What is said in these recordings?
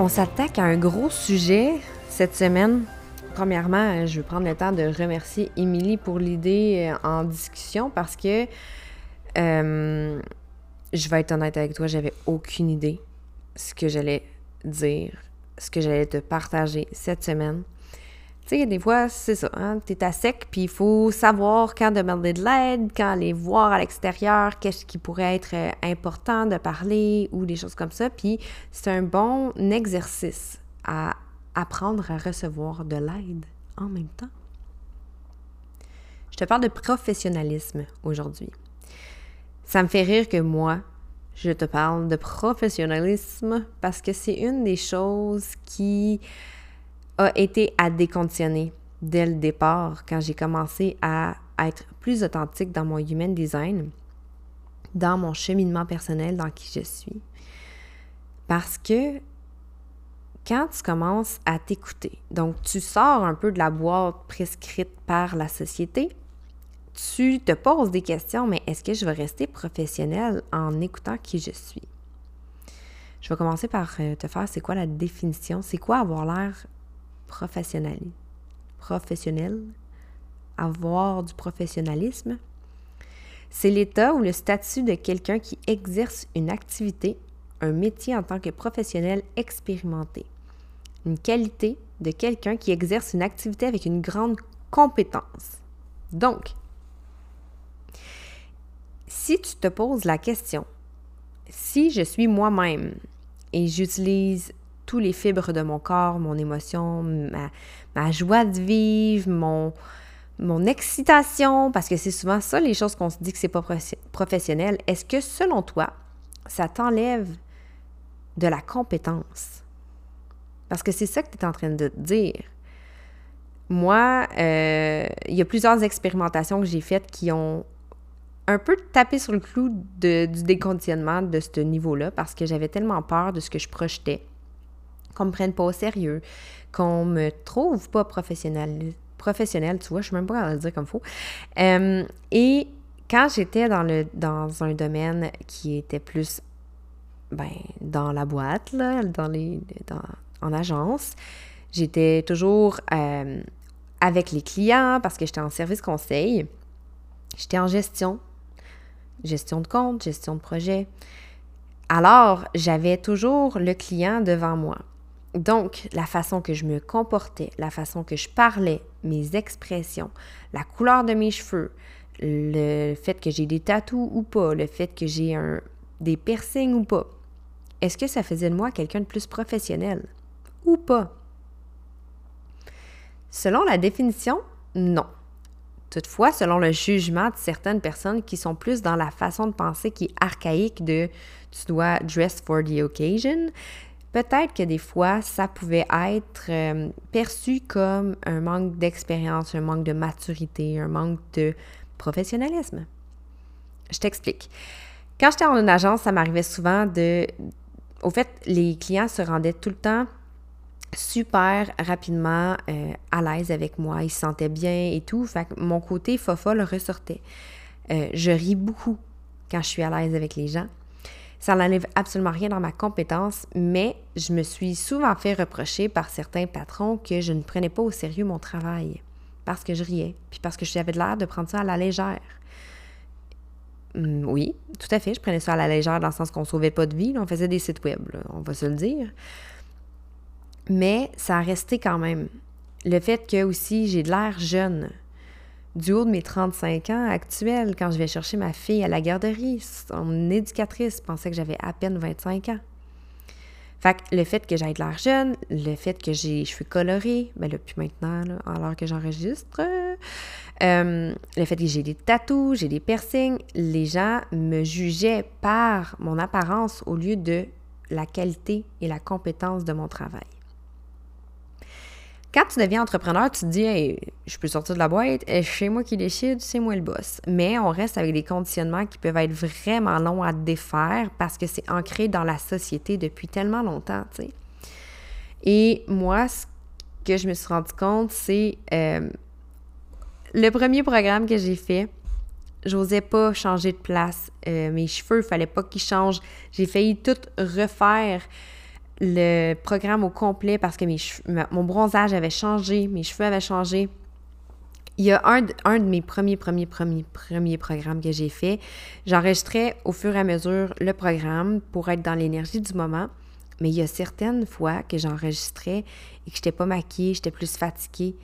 On s'attaque à un gros sujet cette semaine. Premièrement, je veux prendre le temps de remercier Émilie pour l'idée euh, en discussion parce que euh, je vais être honnête avec toi, j'avais aucune idée ce que j'allais dire, ce que j'allais te partager cette semaine. Tu sais, des fois, c'est ça, hein? tu es à sec, puis il faut savoir quand demander de l'aide, quand aller voir à l'extérieur, qu'est-ce qui pourrait être euh, important de parler ou des choses comme ça. Puis c'est un bon exercice à apprendre à recevoir de l'aide en même temps. Je te parle de professionnalisme aujourd'hui. Ça me fait rire que moi, je te parle de professionnalisme parce que c'est une des choses qui a été à déconditionner dès le départ quand j'ai commencé à être plus authentique dans mon human design, dans mon cheminement personnel, dans qui je suis. Parce que quand tu commences à t'écouter, donc tu sors un peu de la boîte prescrite par la société, tu te poses des questions, mais est-ce que je vais rester professionnel en écoutant qui je suis? Je vais commencer par euh, te faire c'est quoi la définition, c'est quoi avoir l'air professionnel. Professionnel, avoir du professionnalisme, c'est l'état ou le statut de quelqu'un qui exerce une activité, un métier en tant que professionnel expérimenté. Une qualité de quelqu'un qui exerce une activité avec une grande compétence. Donc, si tu te poses la question, si je suis moi-même et j'utilise tous les fibres de mon corps, mon émotion, ma, joie de vivre, mon, mon excitation, parce que c'est souvent ça les choses qu'on se dit que c'est pas professionnel. Est-ce que selon toi, ça t'enlève de la compétence? Parce que c'est ça que tu es en train de dire. Moi, euh, il y a plusieurs expérimentations que j'ai faites qui ont un peu tapé sur le clou du déconditionnement de ce niveau-là parce que j'avais tellement peur de ce que je projetais qu'on me prenne pas au sérieux, qu'on me trouve pas professionnel, professionnel, tu vois, je sais même pas comment le dire comme faut. Euh, et quand j'étais dans, le, dans un domaine qui était plus ben, dans la boîte, là, dans les, en agence, j'étais toujours euh, avec les clients parce que j'étais en service conseil. J'étais en gestion, gestion de compte, gestion de projet. Alors, j'avais toujours le client devant moi. Donc, la façon que je me comportais, la façon que je parlais, mes expressions, la couleur de mes cheveux, le fait que j'ai des tatous ou pas, le fait que j'ai un, des piercings ou pas, est-ce que ça faisait de moi quelqu'un de plus professionnel ou pas? Selon la définition, non. Toutefois, selon le jugement de certaines personnes qui sont plus dans la façon de penser qui est archaïque de tu dois dress for the occasion, peut-être que des fois, ça pouvait être euh, perçu comme un manque d'expérience, un manque de maturité, un manque de professionnalisme. Je t'explique. Quand j'étais en agence, ça m'arrivait souvent de... Au fait, les clients se rendaient tout le temps super rapidement euh, à l'aise avec moi. Ils se sentaient bien et tout. Fait que mon côté fofolle ressortait. Euh, je ris beaucoup quand je suis à l'aise avec les gens. Ça n'enlève absolument rien dans ma compétence, mais je me suis souvent fait reprocher par certains patrons que je ne prenais pas au sérieux mon travail parce que je riais, puis parce que j'avais l'air de prendre ça à la légère. Mm, oui, tout à fait. Je prenais ça à la légère dans le sens qu'on sauvait pas de vie. on faisait des sites web, on va se le dire. Mais ça a resté quand même. Le fait que aussi j'ai de l'air jeune. Du haut de mes 35 ans actuels, quand je vais chercher ma fille à la garderie, son éducatrice pensait que j'avais à peine 25 ans. Fait que le fait que j'aille de l'air jeune, le fait que j'ai les cheveux colorés, ben là, maintenant, alors que j'enregistre, euh, le fait que j'ai des tatous, j'ai des piercings, les gens me jugeaient par mon apparence au lieu de la qualité et la compétence de mon travail. Quand tu deviens entrepreneur, tu te dis je peux sortir de la boîte, chez moi qui décide, c'est moi le boss. Mais on reste avec des conditionnements qui peuvent être vraiment longs à défaire parce que c'est ancré dans la société depuis tellement longtemps. Et moi, ce que je me suis rendu compte, c'est euh, le premier programme que j'ai fait, j'osais pas changer de place. Euh, mes cheveux, il fallait pas qu'ils changent. J'ai failli tout refaire le programme au complet parce que mes mon bronzage avait changé, mes cheveux avaient changé. Il y a un, de mes premiers, premiers, premiers, premiers programmes que j'ai fait. J'enregistrais au fur et à mesure le programme pour être dans l'énergie du moment. Mais il y a certaines fois que j'enregistrais et que je n'étais pas maquillée, j'étais plus fatiguée.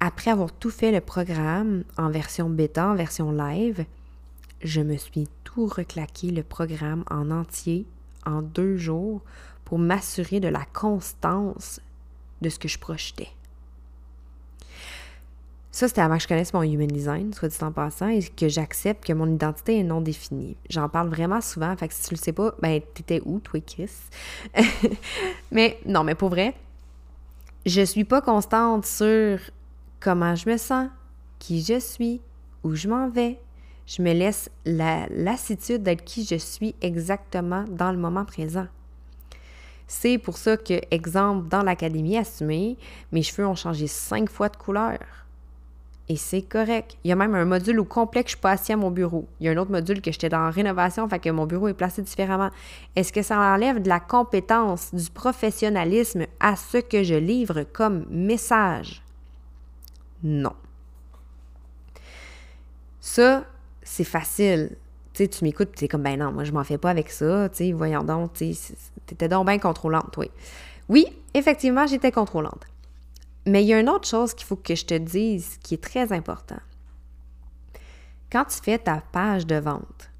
Après avoir tout fait le programme en version bêta, en version live, je me suis tout reclaqué le programme en entier en deux jours pour m'assurer de la constance de ce que je projetais. Ça, c'était avant que je connaisse mon human design, soit dit en passant, et que j'accepte que mon identité est non définie. J'en parle vraiment souvent, fait que si tu le sais pas, ben, t'étais où, toi, Chris? mais non, mais pour vrai, je suis pas constante sur comment je me sens, qui je suis, où je m'en vais. Je me laisse la lassitude d'être qui je suis exactement dans le moment présent. C'est pour ça que, exemple, dans l'Académie assumée, mes cheveux ont changé cinq fois de couleur. Et c'est correct. Il y a même un module au complet que je suis pas à mon bureau. Il y a un autre module que j'étais dans rénovation, fait que mon bureau est placé différemment. Est-ce que ça enlève de la compétence, du professionnalisme à ce que je livre comme message? Non. Ça, c'est facile tu m'écoutes, tu es comme, ben non, moi, je m'en fais pas avec ça, tu voyons donc, tu étais donc bien contrôlante, oui. Oui, effectivement, j'étais contrôlante. Mais il y a une autre chose qu'il faut que je te dise qui est très important. Quand tu fais ta page de vente,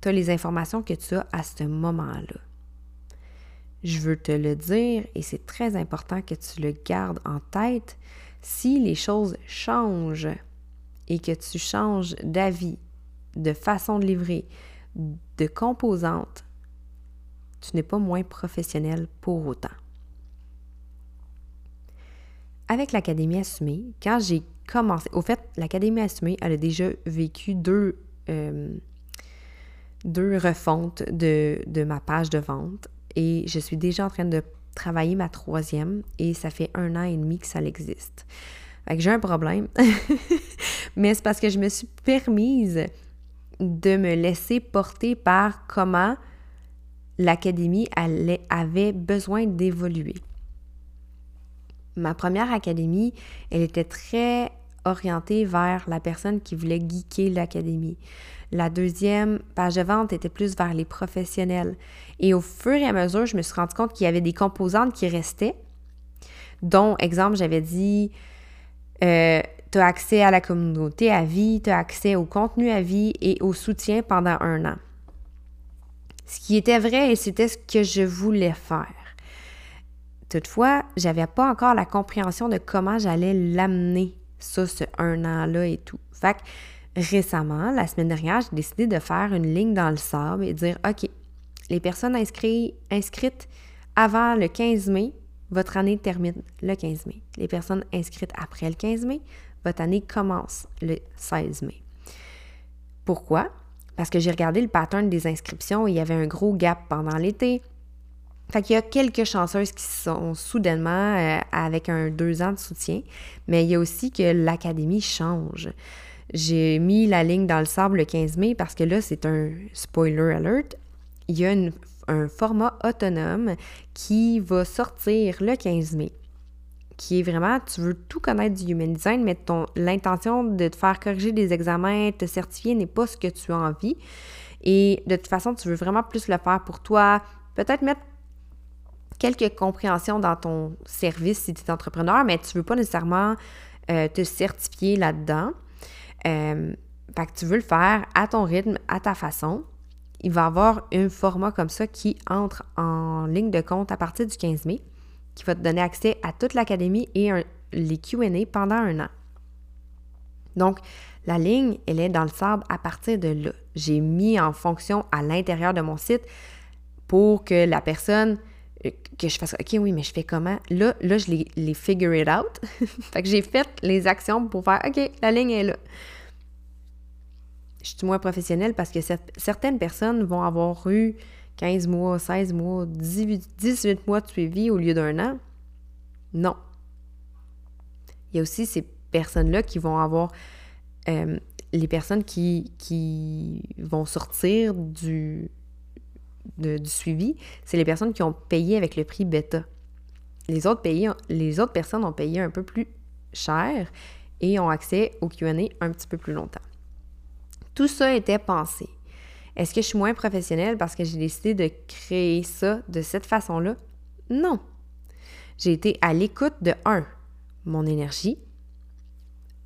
tu as les informations que tu as à ce moment-là. Je veux te le dire et c'est très important que tu le gardes en tête. Si les choses changent et que tu changes d'avis, de façon de livrer, de composantes, tu n'es pas moins professionnel pour autant. Avec l'Académie Assumée, quand j'ai commencé, au fait, l'Académie Assumée, elle a déjà vécu deux, euh, deux refontes de, de ma page de vente et je suis déjà en train de travailler ma troisième et ça fait un an et demi que ça existe. J'ai un problème, mais c'est parce que je me suis permise de me laisser porter par comment l'académie avait besoin d'évoluer. Ma première académie, elle était très orientée vers la personne qui voulait geeker l'académie. La deuxième page de vente était plus vers les professionnels. Et au fur et à mesure, je me suis rendu compte qu'il y avait des composantes qui restaient, dont, exemple, j'avais dit, euh, tu as accès à la communauté à vie, tu as accès au contenu à vie et au soutien pendant un an. Ce qui était vrai et c'était ce que je voulais faire. Toutefois, j'avais pas encore la compréhension de comment j'allais l'amener, ça, ce un an-là et tout. Fait que récemment, la semaine dernière, j'ai décidé de faire une ligne dans le sable et dire OK, les personnes inscrites avant le 15 mai, votre année termine le 15 mai. Les personnes inscrites après le 15 mai, votre année commence le 16 mai. Pourquoi? Parce que j'ai regardé le pattern des inscriptions il y avait un gros gap pendant l'été. Fait qu'il y a quelques chanceuses qui sont soudainement euh, avec un deux ans de soutien, mais il y a aussi que l'académie change. J'ai mis la ligne dans le sable le 15 mai parce que là, c'est un spoiler alert. Il y a un format autonome qui va sortir le 15 mai qui est vraiment, tu veux tout connaître du human design, mais ton l'intention de te faire corriger des examens, te certifier n'est pas ce que tu as envie. Et de toute façon, tu veux vraiment plus le faire pour toi, peut-être mettre quelques compréhensions dans ton service si tu es entrepreneur, mais tu ne veux pas nécessairement euh, te certifier là-dedans. Euh, fait que tu veux le faire à ton rythme, à ta façon. Il va y avoir un format comme ça qui entre en ligne de compte à partir du 15 mai, qui va te donner accès à toute l'académie et les QA pendant un an. Donc, la ligne, elle est dans le sable à partir de là. J'ai mis en fonction à l'intérieur de mon site pour que la personne euh, que je fasse OK, oui, mais je fais comment? Là, là je les figure it out. fait que j'ai fait les actions pour faire OK, la ligne est là. Je suis moins professionnelle parce que certaines personnes vont avoir eu 15 mois, 16 mois, 18, 18 mois de suivi au lieu d'un an? Non. Il y a aussi ces personnes-là qui vont avoir euh, les personnes qui, vont sortir du, du suivi, c'est les personnes qui ont payé avec le prix bêta. Les autres, pays, les autres personnes ont payé un peu plus cher et ont accès au QA un petit peu plus longtemps. Tout ça était pensé. Est-ce que je suis moins professionnelle parce que j'ai décidé de créer ça de cette façon-là? Non. J'ai été à l'écoute de 1. Mon énergie.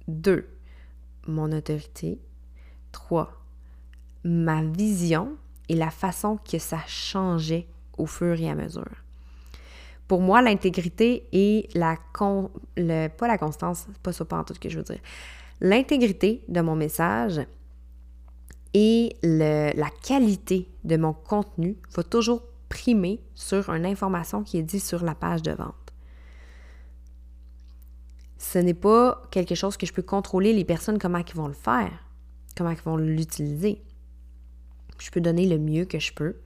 2. Mon autorité. 3. Ma vision et la façon que ça changeait au fur et à mesure. Pour moi, l'intégrité et la pas la constance, pas ça pas en tout ce que je veux dire. L'intégrité de mon message et la qualité de mon contenu va toujours primer sur une information qui est dite sur la page de vente. Ce n'est pas quelque chose que je peux contrôler les personnes comment ils vont le faire, comment ils vont l'utiliser je peux donner le mieux que je peux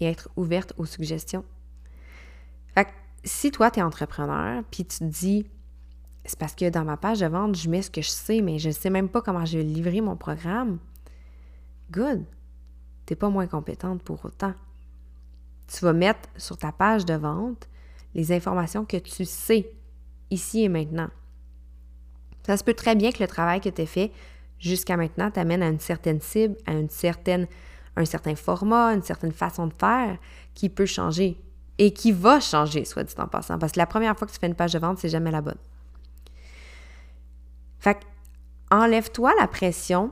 et être ouverte aux suggestions. Si toi, tu es entrepreneur, puis tu te dis, c'est parce que dans ma page de vente, je mets ce que je sais, mais je ne sais même pas comment je vais livrer mon programme, good. Tu n'es pas moins compétente pour autant. Tu vas mettre sur ta page de vente les informations que tu sais ici et maintenant. Ça se peut très bien que le travail que tu as fait jusqu'à maintenant t'amène à une certaine cible, à une certaine un certain format, une certaine façon de faire qui peut changer et qui va changer, soit dit en passant, parce que la première fois que tu fais une page de vente, c'est jamais la bonne. Fait enlève-toi la pression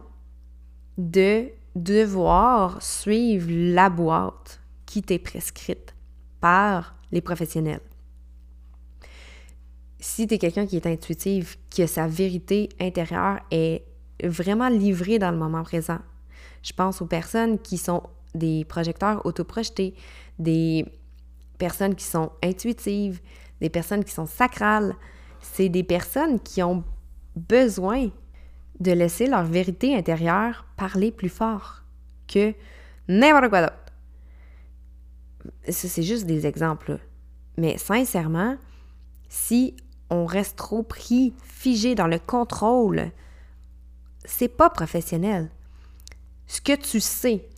de devoir suivre la boîte qui t'est prescrite par les professionnels. Si tu es quelqu'un qui est intuitif, que sa vérité intérieure est vraiment livrée dans le moment présent, je pense aux personnes qui sont des projecteurs autoprojetés, des personnes qui sont intuitives, des personnes qui sont sacrales. C'est des personnes qui ont besoin de laisser leur vérité intérieure parler plus fort que n'importe quoi d'autre. Ça, c'est juste des exemples. Mais sincèrement, si on reste trop pris, figé dans le contrôle, c'est pas professionnel ce que tu sais,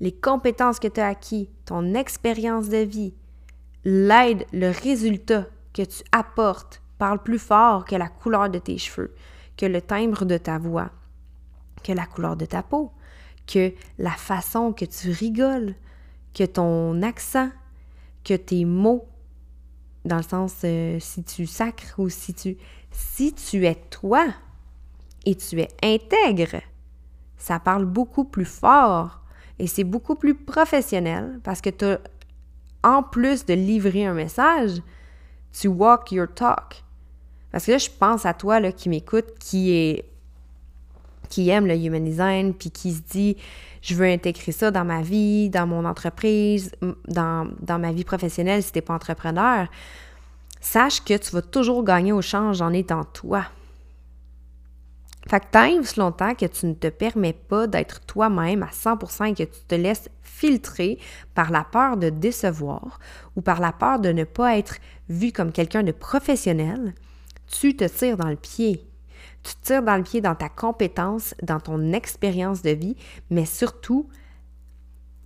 les compétences que tu as acquis, ton expérience de vie, l'aide, le résultat que tu apportes parle plus fort que la couleur de tes cheveux, que le timbre de ta voix, que la couleur de ta peau, que la façon que tu rigoles, que ton accent, que tes mots, dans le sens euh, si tu sacres ou si tu... Si tu es toi et tu es intègre, ça parle beaucoup plus fort et c'est beaucoup plus professionnel parce que tu en plus de livrer un message, tu walk your talk. Parce que là, je pense à toi là, qui m'écoute, qui est qui aime le human design, puis qui se dit je veux intégrer ça dans ma vie, dans mon entreprise, dans, dans ma vie professionnelle si tu n'es pas entrepreneur, sache que tu vas toujours gagner au change en étant toi. Fait que tant longtemps que tu ne te permets pas d'être toi-même à 100% et que tu te laisses filtrer par la peur de décevoir ou par la peur de ne pas être vu comme quelqu'un de professionnel, tu te tires dans le pied. Tu te tires dans le pied dans ta compétence, dans ton expérience de vie, mais surtout,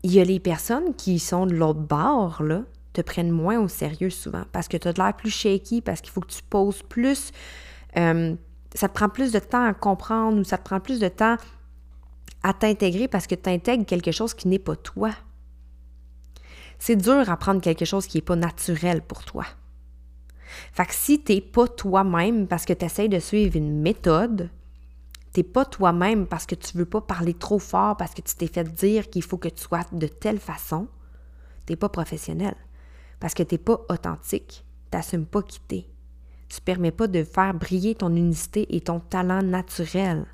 il y a les personnes qui sont de l'autre bord, là, te prennent moins au sérieux souvent parce que tu as l'air plus shaky, parce qu'il faut que tu poses plus. Euh, ça te prend plus de temps à comprendre ou ça te prend plus de temps à t'intégrer parce que tu intègres quelque chose qui n'est pas toi. C'est dur à prendre quelque chose qui n'est pas naturel pour toi. Fait que si tu n'es pas toi-même parce que tu essaies de suivre une méthode, tu n'es pas toi-même parce que tu veux pas parler trop fort, parce que tu t'es fait dire qu'il faut que tu sois de telle façon, tu n'es pas professionnel. Parce que tu n'es pas authentique. Tu n'assumes pas qui tu Tu permets pas de faire briller ton unicité et ton talent naturel.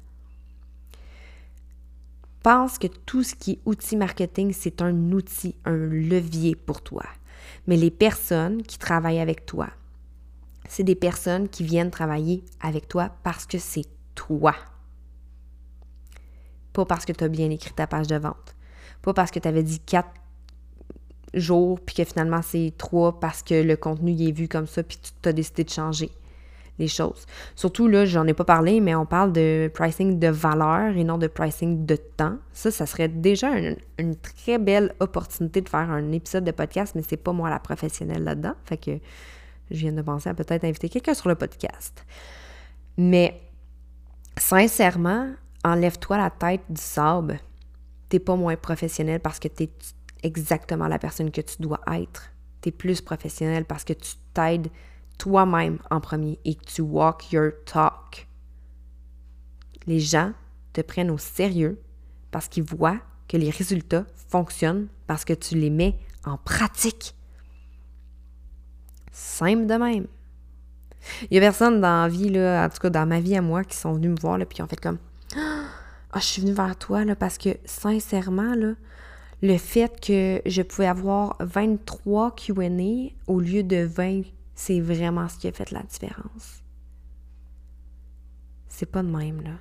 Pense que tout ce qui est outil marketing, c'est un outil, un levier pour toi. Mais les personnes qui travaillent avec toi, c'est des personnes qui viennent travailler avec toi parce que c'est toi. Pas parce que tu as bien écrit ta page de vente. Pas parce que tu avais dit quatre jours, puis que finalement c'est trois parce que le contenu y est vu comme ça, puis tu as décidé de changer les choses. Surtout, là, j'en ai pas parlé, mais on parle de pricing de valeur et non de pricing de temps. Ça, ça serait déjà une, très belle opportunité de faire un épisode de podcast, mais c'est pas moi la professionnelle là-dedans. Fait que je viens de penser à peut-être inviter quelqu'un sur le podcast. Mais sincèrement, enlève-toi la tête du sable. T'es pas moins professionnel parce que tu es exactement la personne que tu dois être. Tu es plus professionnel parce que tu t'aides toi-même en premier et que tu walk your talk. Les gens te prennent au sérieux parce qu'ils voient que les résultats fonctionnent parce que tu les mets en pratique. Simple de même. Il y a personne dans la vie, là, en tout cas dans ma vie à moi, qui sont venus me voir, là, puis qui ont fait comme Ah, je suis venue vers toi, là, parce que sincèrement, là, le fait que je pouvais avoir 23 QA au lieu de 20 c'est vraiment ce qui a fait la différence. C'est pas de même, là.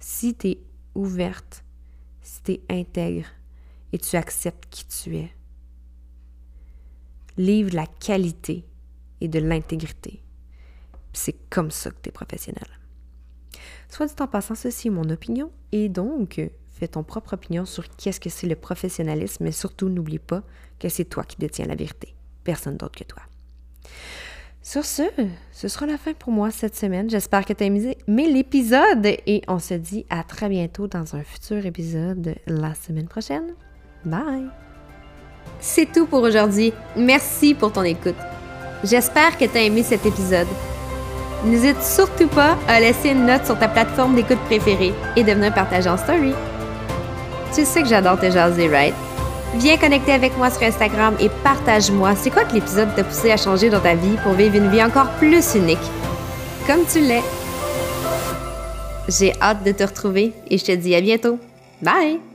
Si tu es ouverte, si tu es intègre et tu acceptes qui tu es, livre la qualité et de l'intégrité. C'est comme ça que tu es professionnel. Soit dit en passant, ceci est mon opinion et donc fais ton propre opinion sur qu'est-ce que c'est le professionnalisme, mais surtout n'oublie pas que c'est toi qui détiens la vérité, personne d'autre que toi. Sur ce, ce sera la fin pour moi cette semaine. J'espère que tu as aimé l'épisode et on se dit à très bientôt dans un futur épisode la semaine prochaine. Bye! C'est tout pour aujourd'hui. Merci pour ton écoute. J'espère que tu as aimé cet épisode. N'hésite surtout pas à laisser une note sur ta plateforme d'écoute préférée et de venir partager en story. Tu sais que j'adore te jaser, right? Viens connecter avec moi sur Instagram et partage-moi c'est quoi que l'épisode t'a poussé à changer dans ta vie pour vivre une vie encore plus unique, comme tu l'es. J'ai hâte de te retrouver et je te dis à bientôt. Bye!